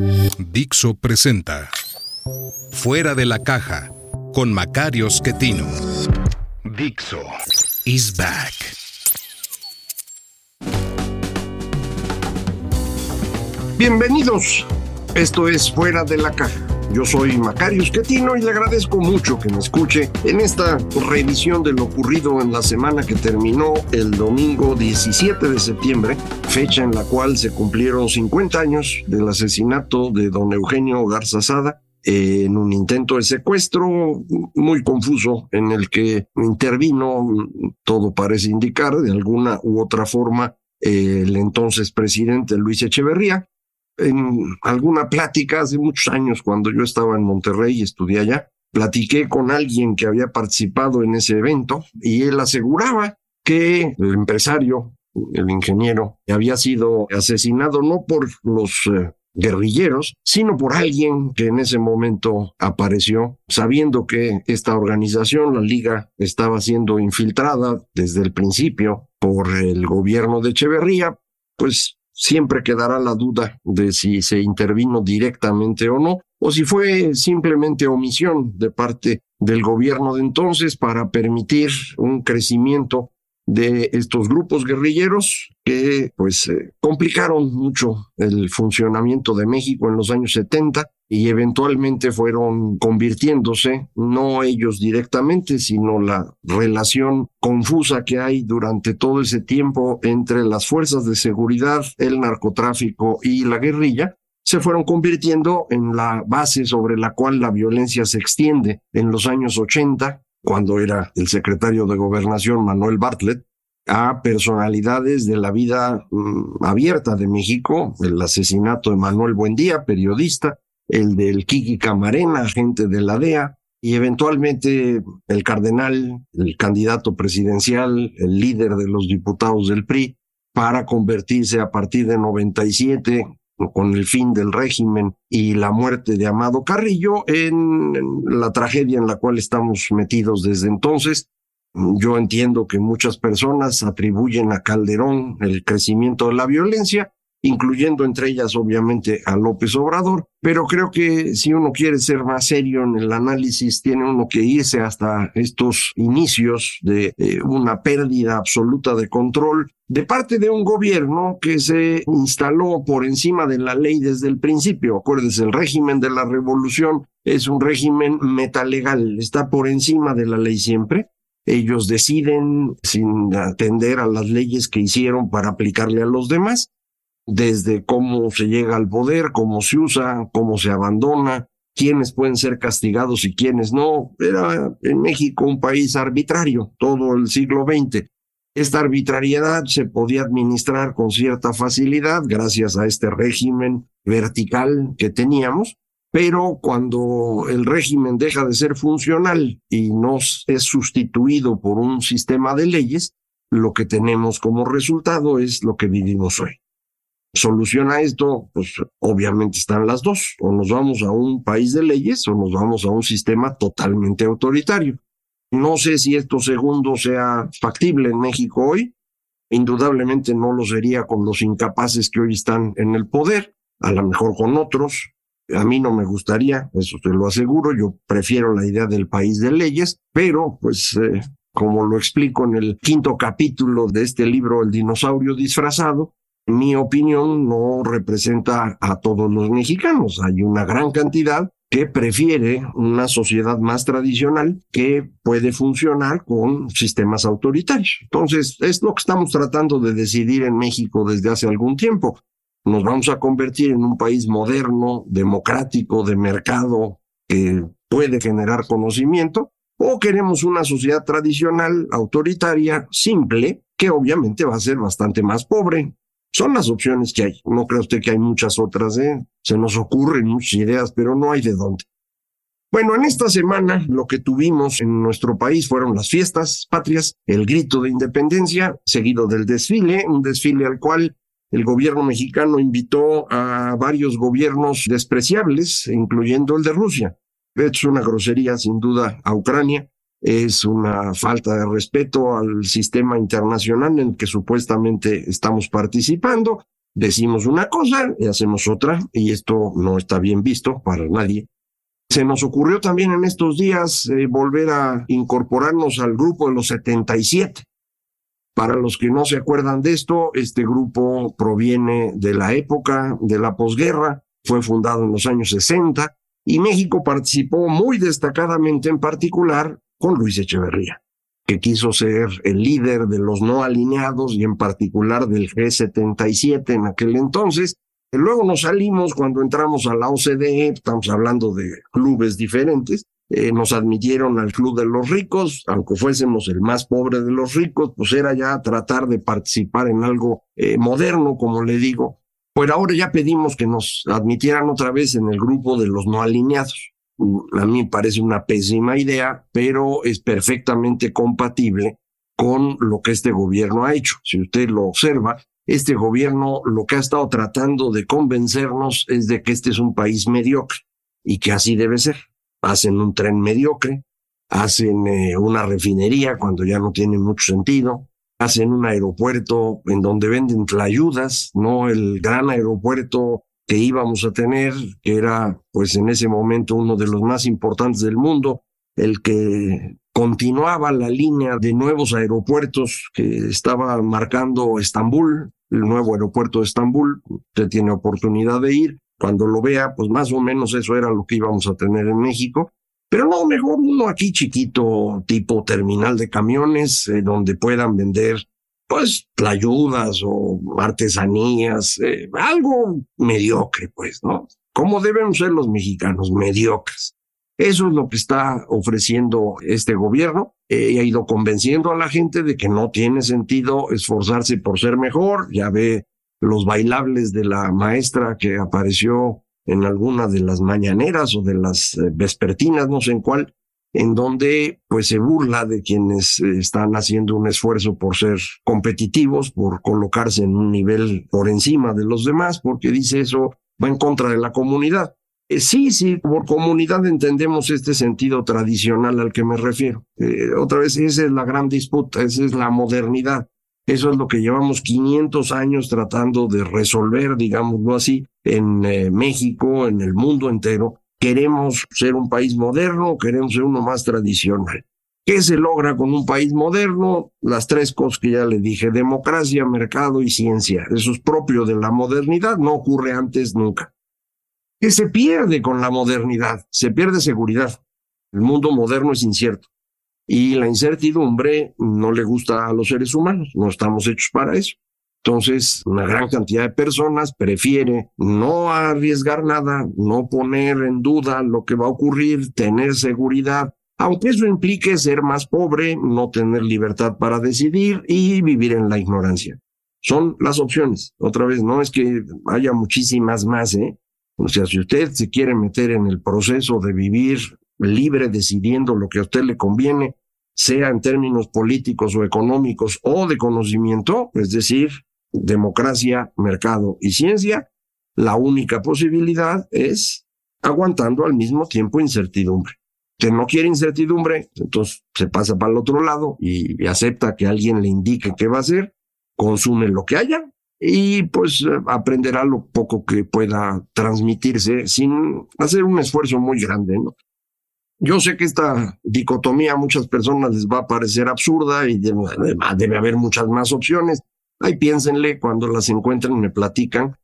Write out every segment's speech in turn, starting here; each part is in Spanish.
Dixo presenta Fuera de la caja con Macario Schettino. Dixo is back. Bienvenidos. Esto es Fuera de la Caja. Yo soy Macario Schettino y le agradezco mucho que me escuche en esta revisión de lo ocurrido en la semana que terminó el domingo 17 de septiembre, fecha en la cual se cumplieron 50 años del asesinato de don Eugenio Garza Sada en un intento de secuestro muy confuso en el que intervino, todo parece indicar, de alguna u otra forma, el entonces presidente Luis Echeverría en alguna plática hace muchos años, cuando yo estaba en Monterrey y estudié allá, platiqué con alguien que había participado en ese evento y él aseguraba que el empresario, el ingeniero, había sido asesinado no por los eh, guerrilleros, sino por alguien que en ese momento apareció, sabiendo que esta organización, la Liga, estaba siendo infiltrada desde el principio por el gobierno de Echeverría, pues siempre quedará la duda de si se intervino directamente o no, o si fue simplemente omisión de parte del gobierno de entonces para permitir un crecimiento de estos grupos guerrilleros que pues eh, complicaron mucho el funcionamiento de México en los años 70 y eventualmente fueron convirtiéndose, no ellos directamente, sino la relación confusa que hay durante todo ese tiempo entre las fuerzas de seguridad, el narcotráfico y la guerrilla, se fueron convirtiendo en la base sobre la cual la violencia se extiende. En los años 80, cuando era el secretario de gobernación Manuel Bartlett, a personalidades de la vida mm, abierta de México, el asesinato de Manuel Buendía, periodista, el del Kiki Camarena, agente de la DEA, y eventualmente el cardenal, el candidato presidencial, el líder de los diputados del PRI, para convertirse a partir de 97 con el fin del régimen y la muerte de Amado Carrillo en la tragedia en la cual estamos metidos desde entonces. Yo entiendo que muchas personas atribuyen a Calderón el crecimiento de la violencia, incluyendo entre ellas obviamente a López Obrador, pero creo que si uno quiere ser más serio en el análisis, tiene uno que irse hasta estos inicios de eh, una pérdida absoluta de control de parte de un gobierno que se instaló por encima de la ley desde el principio. Acuérdense, el régimen de la revolución es un régimen metalegal, está por encima de la ley siempre. Ellos deciden sin atender a las leyes que hicieron para aplicarle a los demás desde cómo se llega al poder, cómo se usa, cómo se abandona, quiénes pueden ser castigados y quiénes no. Era en México un país arbitrario todo el siglo XX. Esta arbitrariedad se podía administrar con cierta facilidad gracias a este régimen vertical que teníamos, pero cuando el régimen deja de ser funcional y no es sustituido por un sistema de leyes, lo que tenemos como resultado es lo que vivimos hoy soluciona esto, pues obviamente están las dos, o nos vamos a un país de leyes o nos vamos a un sistema totalmente autoritario. No sé si esto segundo sea factible en México hoy, indudablemente no lo sería con los incapaces que hoy están en el poder, a lo mejor con otros. A mí no me gustaría, eso te lo aseguro, yo prefiero la idea del país de leyes, pero pues eh, como lo explico en el quinto capítulo de este libro, El dinosaurio disfrazado, mi opinión no representa a todos los mexicanos. Hay una gran cantidad que prefiere una sociedad más tradicional que puede funcionar con sistemas autoritarios. Entonces, es lo que estamos tratando de decidir en México desde hace algún tiempo. Nos vamos a convertir en un país moderno, democrático, de mercado, que puede generar conocimiento, o queremos una sociedad tradicional, autoritaria, simple, que obviamente va a ser bastante más pobre, Son las opciones que hay. No cree usted que hay muchas otras, ¿eh? Se nos ocurren muchas ideas, pero no hay de dónde. Bueno, en esta semana lo que tuvimos en nuestro país fueron las fiestas patrias, el grito de independencia, seguido del desfile, un desfile al cual el gobierno mexicano invitó a varios gobiernos despreciables, incluyendo el de Rusia. Es una grosería, sin duda, a Ucrania. Es una falta de respeto al sistema internacional en el que supuestamente estamos participando. Decimos una cosa y hacemos otra, y esto no está bien visto para nadie. Se nos ocurrió también en estos días eh, volver a incorporarnos al grupo de los 77. Para los que no se acuerdan de esto, este grupo proviene de la época de la posguerra, fue fundado en los años 60 y México participó muy destacadamente en particular con Luis Echeverría, que quiso ser el líder de los no alineados y en particular del G77 en aquel entonces. Luego nos salimos cuando entramos a la OCDE, estamos hablando de clubes diferentes, eh, nos admitieron al Club de los Ricos, aunque fuésemos el más pobre de los ricos, pues era ya tratar de participar en algo eh, moderno, como le digo. Pues ahora ya pedimos que nos admitieran otra vez en el grupo de los no alineados. A mí me parece una pésima idea, pero es perfectamente compatible con lo que este gobierno ha hecho. Si usted lo observa, este gobierno lo que ha estado tratando de convencernos es de que este es un país mediocre y que así debe ser hacen un tren mediocre, hacen eh, una refinería cuando ya no tiene mucho sentido, hacen un aeropuerto en donde venden tlayudas, no el gran aeropuerto que íbamos a tener, que era pues en ese momento uno de los más importantes del mundo, el que continuaba la línea de nuevos aeropuertos que estaba marcando Estambul, el nuevo aeropuerto de Estambul, usted tiene oportunidad de ir, cuando lo vea, pues más o menos eso era lo que íbamos a tener en México. Pero no, mejor uno aquí chiquito, tipo terminal de camiones, eh, donde puedan vender, pues, tlayudas o artesanías, eh, algo mediocre, pues, ¿no? Como deben ser los mexicanos, mediocres. Eso es lo que está ofreciendo este gobierno eh, y ha ido convenciendo a la gente de que no tiene sentido esforzarse por ser mejor. Ya ve los bailables de la maestra que apareció en alguna de las mañaneras o de las eh, vespertinas, no sé en cuál, en donde pues se burla de quienes eh, están haciendo un esfuerzo por ser competitivos, por colocarse en un nivel por encima de los demás, porque dice eso va en contra de la comunidad. Eh, sí, sí, por comunidad entendemos este sentido tradicional al que me refiero. otra vez, esa es la gran disputa, esa es la modernidad. Eso es lo que llevamos 500 años tratando de resolver, digámoslo así, en eh, México, en el mundo entero. Queremos ser un país moderno, queremos ser uno más tradicional. ¿Qué se logra con un país moderno? Las tres cosas que ya le dije, democracia, mercado y ciencia. Eso es propio de la modernidad, no ocurre antes nunca. ¿Qué se pierde con la modernidad? Se pierde seguridad. El mundo moderno es incierto. Y la incertidumbre no le gusta a los seres humanos, no estamos hechos para eso. Entonces, una gran cantidad de personas prefiere no arriesgar nada, no poner en duda lo que va a ocurrir, tener seguridad, aunque eso implique ser más pobre, no tener libertad para decidir y vivir en la ignorancia. Son las opciones. Otra vez, no es que haya muchísimas más, ¿eh? O sea, si usted se quiere meter en el proceso de vivir libre decidiendo lo que a usted le conviene, sea en términos políticos o económicos o de conocimiento, es decir, democracia, mercado y ciencia, la única posibilidad es aguantando al mismo tiempo incertidumbre. Que no quiere incertidumbre, entonces se pasa para el otro lado y, acepta que alguien le indique qué va a hacer, consume lo que haya y pues aprenderá lo poco que pueda transmitirse sin hacer un esfuerzo muy grande. Yo sé que esta dicotomía a muchas personas les va a parecer absurda y debe, haber muchas más opciones. Ahí piénsenle cuando las encuentren me platican.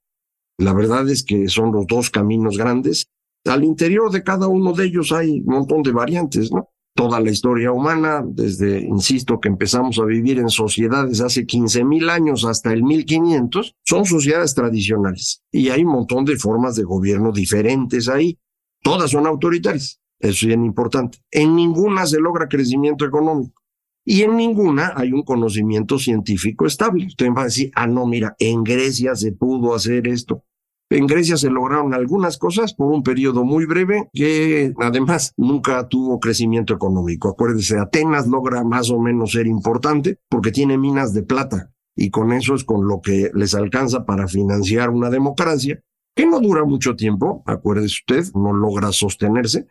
La verdad es que son los dos caminos grandes. Al interior de cada uno de ellos hay un montón de variantes, ¿no? Toda la historia humana, desde, insisto, que empezamos a vivir en sociedades hace 15 mil años hasta el 1500, son sociedades tradicionales. Y hay un montón de formas de gobierno diferentes ahí. Todas son autoritarias. Eso es bien importante. En ninguna se logra crecimiento económico. Y en ninguna hay un conocimiento científico estable. Usted va a decir, ah, no, mira, en Grecia se pudo hacer esto. En Grecia se lograron algunas cosas por un periodo muy breve que además nunca tuvo crecimiento económico. Acuérdese, Atenas logra más o menos ser importante porque tiene minas de plata y con eso es con lo que les alcanza para financiar una democracia que no dura mucho tiempo, acuérdese usted, no logra sostenerse.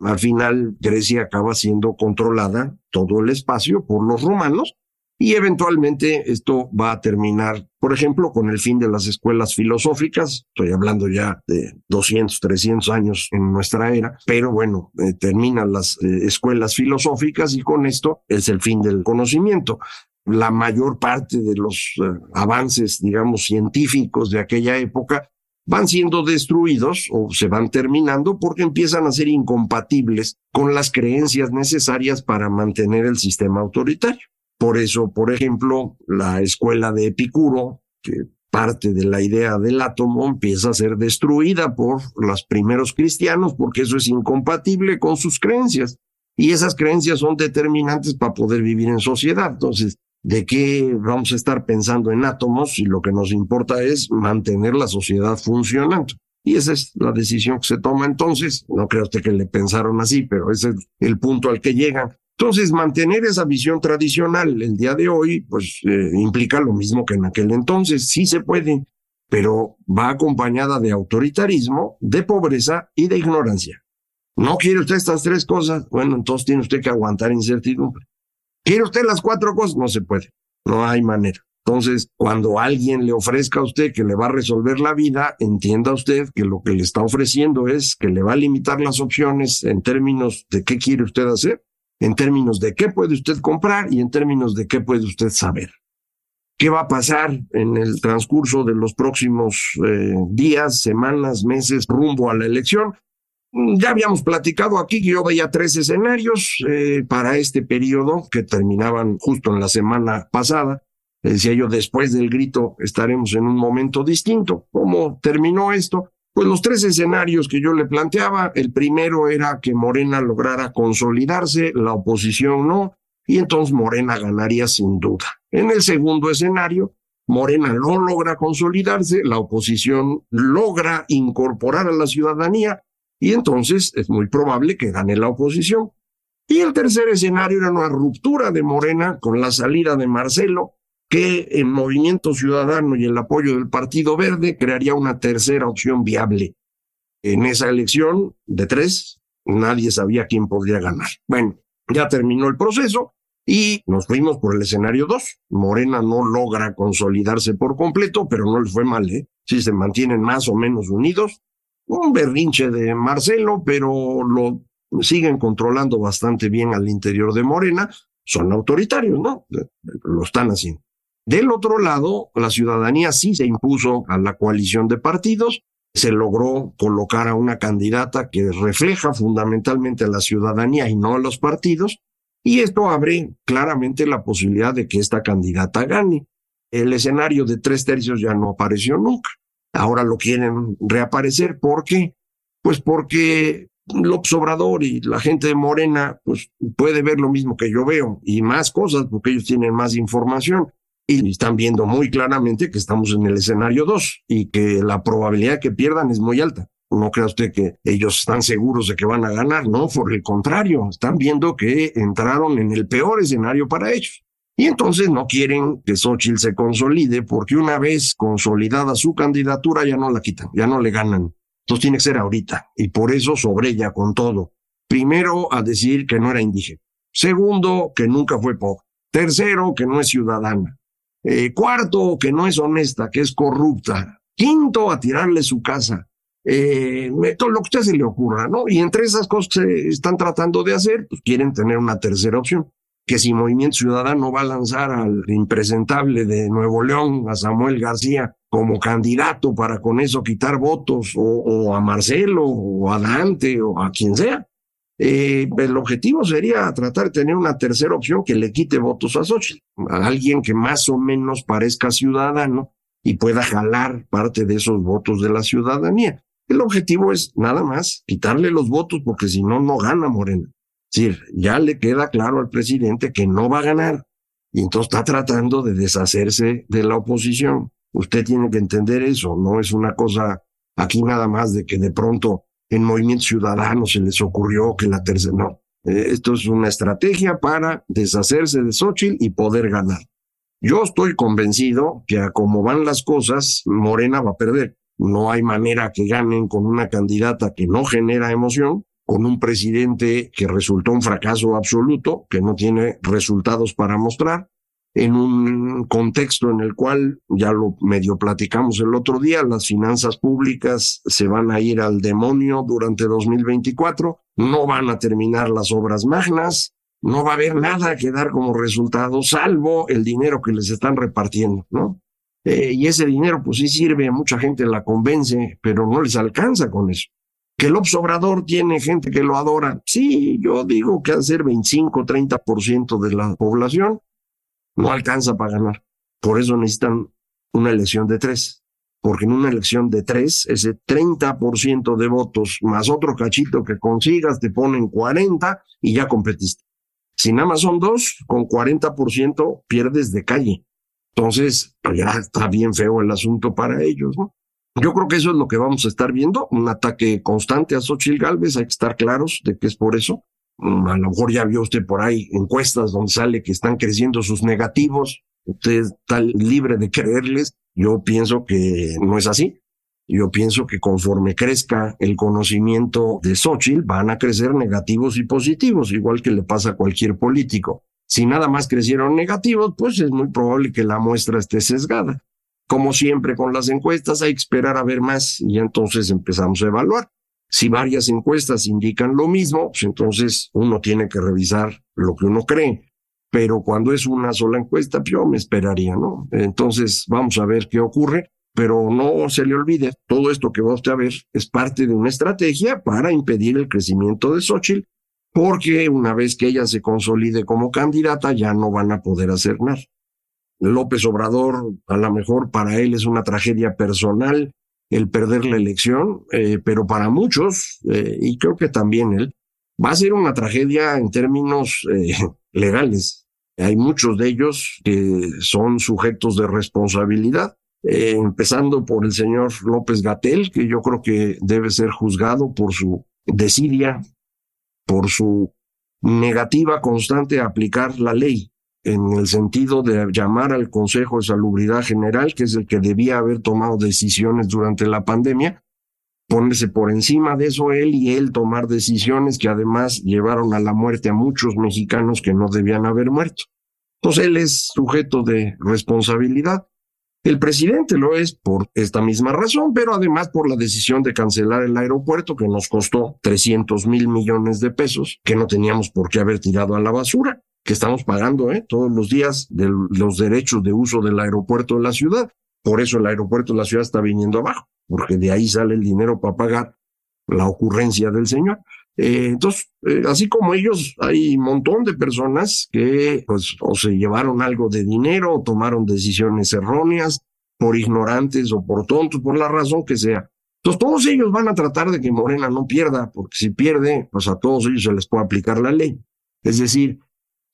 Al final Grecia acaba siendo controlada todo el espacio por los romanos y eventualmente esto va a terminar, por ejemplo, con el fin de las escuelas filosóficas. Estoy hablando ya de 200, 300 años en nuestra era, pero bueno, eh, terminan las eh, escuelas filosóficas y con esto es el fin del conocimiento la mayor parte de los eh, avances, digamos, científicos de aquella época van siendo destruidos o se van terminando porque empiezan a ser incompatibles con las creencias necesarias para mantener el sistema autoritario. Por eso, por ejemplo, la escuela de Epicuro, que parte de la idea del átomo, empieza a ser destruida por los primeros cristianos porque eso es incompatible con sus creencias. Y esas creencias son determinantes para poder vivir en sociedad. Entonces, de qué vamos a estar pensando en átomos y lo que nos importa es mantener la sociedad funcionando. Y esa es la decisión que se toma entonces. No creo usted que le pensaron así, pero ese es el punto al que llegan. Entonces, mantener esa visión tradicional el día de hoy, pues eh, implica lo mismo que en aquel entonces. Sí se puede, pero va acompañada de autoritarismo, de pobreza y de ignorancia. ¿No quiere usted estas tres cosas? Bueno, entonces tiene usted que aguantar incertidumbre. ¿Quiere usted las cuatro cosas? No se puede. No hay manera. Entonces, cuando alguien le ofrezca a usted que le va a resolver la vida, entienda usted que lo que le está ofreciendo es que le va a limitar las opciones en términos de qué quiere usted hacer, en términos de qué puede usted comprar y en términos de qué puede usted saber. ¿Qué va a pasar en el transcurso de los próximos eh, días, semanas, meses rumbo a la elección? Mm, ya habíamos platicado aquí que yo veía tres escenarios eh, para este periodo que terminaban justo en la semana pasada. Decía yo, después del grito estaremos en un momento distinto. ¿Cómo terminó esto? Pues los tres escenarios que yo le planteaba, el primero era que Morena lograra consolidarse, la oposición no, y entonces Morena ganaría sin duda. En el segundo escenario, Morena no logra consolidarse, la oposición logra incorporar a la ciudadanía, y entonces es muy probable que gane la oposición. Y el tercer escenario era una ruptura de Morena con la salida de Marcelo, que en Movimiento Ciudadano y el apoyo del Partido Verde crearía una tercera opción viable. En esa elección de tres, nadie sabía quién podría ganar. Bueno, ya terminó el proceso y nos fuimos por el escenario dos. Morena no logra consolidarse por completo, pero no le fue mal, ¿eh? Si se mantienen más o menos unidos, un berrinche de Marcelo, pero lo siguen controlando bastante bien al interior de Morena. Son autoritarios, ¿no? Lo están haciendo. Del otro lado, la ciudadanía sí se impuso a la coalición de partidos, se logró colocar a una candidata que refleja fundamentalmente a la ciudadanía y no a los partidos, y esto abre claramente la posibilidad de que esta candidata gane. El escenario de tres tercios ya no apareció nunca ahora lo quieren reaparecer. ¿Por qué? Pues porque López Obrador y la gente de Morena pues puede ver lo mismo que yo veo y más cosas porque ellos tienen más información y están viendo muy claramente que estamos en el escenario 2 y que la probabilidad que pierdan es muy alta. No crea usted que ellos están seguros de que van a ganar, no, por el contrario, están viendo que entraron en el peor escenario para ellos. Y entonces no quieren que Xochitl se consolide porque una vez consolidada su candidatura ya no la quitan, ya no le ganan. Entonces tiene que ser ahorita y por eso sobre ella con todo. Primero a decir que no era indígena. Segundo, que nunca fue pobre. Tercero, que no es ciudadana. Eh, cuarto, que no es honesta, que es corrupta. Quinto, a tirarle su casa. Eh, todo lo que a usted se le ocurra, ¿no? Y entre esas cosas que se están tratando de hacer, pues quieren tener una tercera opción que si Movimiento Ciudadano va a lanzar al impresentable de Nuevo León, a Samuel García, como candidato para con eso quitar votos, o, a Marcelo, o a Dante, o a quien sea. Eh, el objetivo sería tratar de tener una tercera opción que le quite votos a Xochitl, a alguien que más o menos parezca ciudadano y pueda jalar parte de esos votos de la ciudadanía. El objetivo es nada más quitarle los votos porque si no, no gana Morena. Decir, ya le queda claro al presidente que no va a ganar y entonces está tratando de deshacerse de la oposición. Usted tiene que entender eso, no es una cosa aquí nada más de que de pronto en Movimiento Ciudadano se les ocurrió que la tercera, no. Eh, esto es una estrategia para deshacerse de Xochitl y poder ganar. Yo estoy convencido que a como van las cosas, Morena va a perder. No hay manera que ganen con una candidata que no genera emoción, con un presidente que resultó un fracaso absoluto, que no tiene resultados para mostrar, en un contexto en el cual, ya lo medio platicamos el otro día, las finanzas públicas se van a ir al demonio durante 2024, no van a terminar las obras magnas, no va a haber nada que dar como resultado, salvo el dinero que les están repartiendo, ¿no? Eh, y ese dinero, pues sí sirve, mucha gente la convence, pero no les alcanza con eso. Que el Obrador tiene gente que lo adora. Sí, yo digo que hacer 25, 30% de la población, no alcanza para ganar. Por eso necesitan una elección de tres. Porque en una elección de tres, ese 30% de votos más otro cachito que consigas te ponen 40 y ya competiste. Si nada más son dos, con 40% pierdes de calle. Entonces, pues ya está bien feo el asunto para ellos, ¿no? Yo creo que eso es lo que vamos a estar viendo, un ataque constante a Xochitl Galvez, hay que estar claros de que es por eso. Mm, a lo mejor ya vio usted por ahí encuestas donde sale que están creciendo sus negativos. Usted está libre de creerles. Yo pienso que no es así. Yo pienso que conforme crezca el conocimiento de Xochitl, van a crecer negativos y positivos, igual que le pasa a cualquier político. Si nada más crecieron negativos, pues es muy probable que la muestra esté sesgada. Como siempre con las encuestas, hay que esperar a ver más y entonces empezamos a evaluar. Si varias encuestas indican lo mismo, pues entonces uno tiene que revisar lo que uno cree. Pero cuando es una sola encuesta, pues yo me esperaría, ¿no? Entonces vamos a ver qué ocurre, pero no se le olvide, todo esto que va usted a ver es parte de una estrategia para impedir el crecimiento de Xochitl, porque una vez que ella se consolide como candidata ya no van a poder hacer nada. López Obrador, a lo mejor para él es una tragedia personal, el perder la elección, eh, pero para muchos, eh, y creo que también él, va a ser una tragedia en términos eh, legales. Hay muchos de ellos que son sujetos de responsabilidad, empezando por el señor López Gatel, que yo creo que debe ser juzgado por su desidia, por su negativa constante a aplicar la ley en el sentido de llamar al Consejo de Salubridad General, que es el que debía haber tomado decisiones durante la pandemia, ponerse por encima de eso él y él tomar decisiones que además llevaron a la muerte a muchos mexicanos que no debían haber muerto. Entonces él es sujeto de responsabilidad. El presidente lo es por esta misma razón, pero además por la decisión de cancelar el aeropuerto que nos costó 300 mil millones de pesos que no teníamos por qué haber tirado a la basura que estamos pagando ¿eh? todos los días de los derechos de uso del aeropuerto de la ciudad. Por eso el aeropuerto de la ciudad está viniendo abajo, porque de ahí sale el dinero para pagar la ocurrencia del señor. Eh, entonces, eh, así como ellos, hay un montón de personas que pues o se llevaron algo de dinero o tomaron decisiones erróneas por ignorantes o por tontos, por la razón que sea. Entonces, todos ellos van a tratar de que Morena no pierda, porque si pierde, pues a todos ellos se les puede aplicar la ley. Es decir,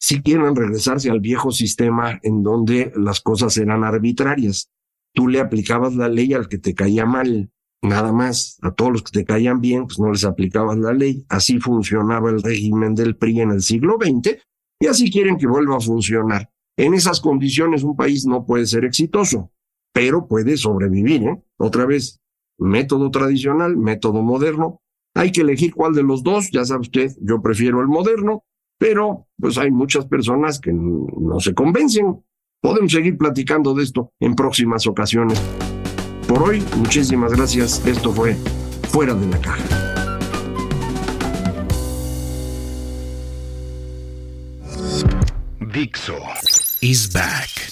si quieren regresarse al viejo sistema en donde las cosas eran arbitrarias. Tú le aplicabas la ley al que te caía mal, nada más. A todos los que te caían bien, pues no les aplicabas la ley. Así funcionaba el régimen del PRI en el siglo XX y así quieren que vuelva a funcionar. En esas condiciones un país no puede ser exitoso, pero puede sobrevivir. ¿eh? Otra vez, método tradicional, método moderno. Hay que elegir cuál de los dos, ya sabe usted, yo prefiero el moderno, pero pues hay muchas personas que no se convencen. Podemos seguir platicando de esto en próximas ocasiones. Por hoy, muchísimas gracias. Esto fue Fuera de la Caja. Dixo is back.